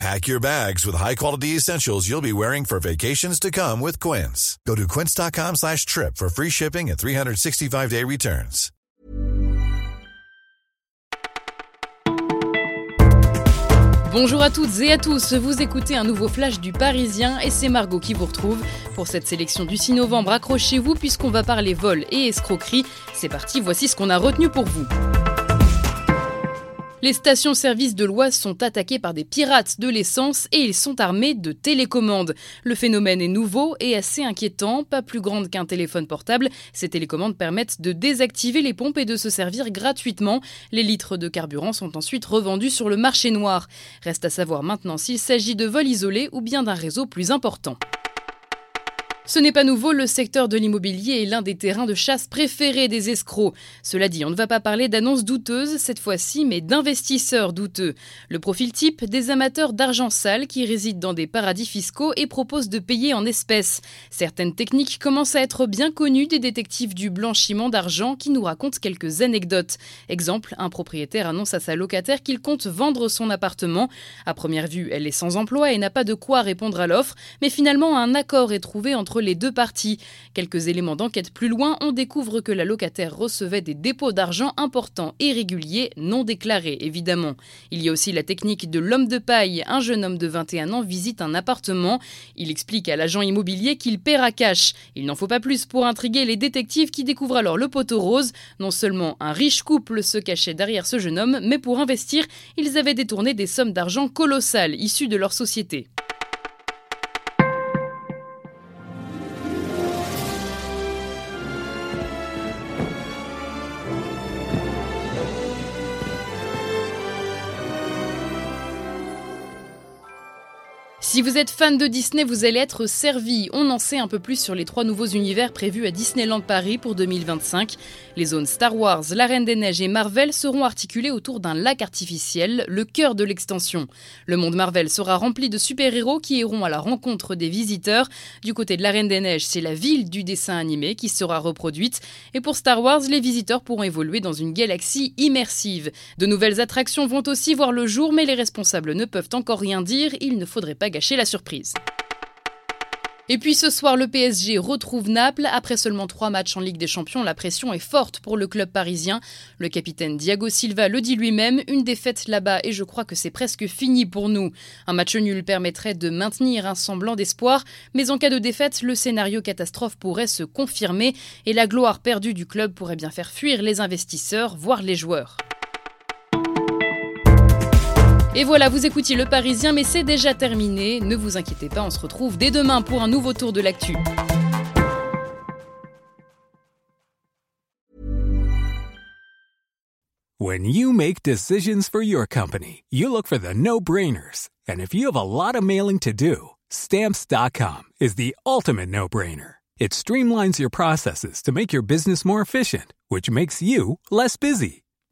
Pack your bags with high-quality essentials you'll be wearing for vacations to come with Quince. Go to quince.com slash trip for free shipping and 365-day returns. Bonjour à toutes et à tous, vous écoutez un nouveau flash du Parisien et c'est Margot qui vous retrouve. Pour cette sélection du 6 novembre, accrochez-vous puisqu'on va parler vol et escroquerie. C'est parti, voici ce qu'on a retenu pour vous. Les stations-service de l'Oise sont attaquées par des pirates de l'essence et ils sont armés de télécommandes. Le phénomène est nouveau et assez inquiétant, pas plus grande qu'un téléphone portable. Ces télécommandes permettent de désactiver les pompes et de se servir gratuitement. Les litres de carburant sont ensuite revendus sur le marché noir. Reste à savoir maintenant s'il s'agit de vols isolés ou bien d'un réseau plus important. Ce n'est pas nouveau, le secteur de l'immobilier est l'un des terrains de chasse préférés des escrocs. Cela dit, on ne va pas parler d'annonces douteuses cette fois-ci, mais d'investisseurs douteux. Le profil type des amateurs d'argent sale qui résident dans des paradis fiscaux et proposent de payer en espèces. Certaines techniques commencent à être bien connues des détectives du blanchiment d'argent qui nous racontent quelques anecdotes. Exemple, un propriétaire annonce à sa locataire qu'il compte vendre son appartement. À première vue, elle est sans emploi et n'a pas de quoi répondre à l'offre, mais finalement un accord est trouvé entre les deux parties. Quelques éléments d'enquête plus loin, on découvre que la locataire recevait des dépôts d'argent importants et réguliers, non déclarés évidemment. Il y a aussi la technique de l'homme de paille. Un jeune homme de 21 ans visite un appartement. Il explique à l'agent immobilier qu'il paiera cash. Il n'en faut pas plus pour intriguer les détectives qui découvrent alors le poteau rose. Non seulement un riche couple se cachait derrière ce jeune homme, mais pour investir, ils avaient détourné des sommes d'argent colossales issues de leur société. Si vous êtes fan de Disney, vous allez être servi. On en sait un peu plus sur les trois nouveaux univers prévus à Disneyland Paris pour 2025. Les zones Star Wars, La Reine des Neiges et Marvel seront articulées autour d'un lac artificiel, le cœur de l'extension. Le monde Marvel sera rempli de super-héros qui iront à la rencontre des visiteurs. Du côté de La Reine des Neiges, c'est la ville du dessin animé qui sera reproduite. Et pour Star Wars, les visiteurs pourront évoluer dans une galaxie immersive. De nouvelles attractions vont aussi voir le jour, mais les responsables ne peuvent encore rien dire. Il ne faudrait pas la surprise. Et puis ce soir, le PSG retrouve Naples. Après seulement trois matchs en Ligue des Champions, la pression est forte pour le club parisien. Le capitaine Diago Silva le dit lui-même, une défaite là-bas et je crois que c'est presque fini pour nous. Un match nul permettrait de maintenir un semblant d'espoir, mais en cas de défaite, le scénario catastrophe pourrait se confirmer et la gloire perdue du club pourrait bien faire fuir les investisseurs, voire les joueurs. Et voilà, vous écoutiez Le Parisien, mais c'est déjà terminé. Ne vous inquiétez pas, on se retrouve dès demain pour un nouveau tour de l'actu. When you make decisions for your company, you look for the no-brainers. And if you have a lot of mailing to do, stamps.com is the ultimate no-brainer. It streamlines your processes to make your business more efficient, which makes you less busy.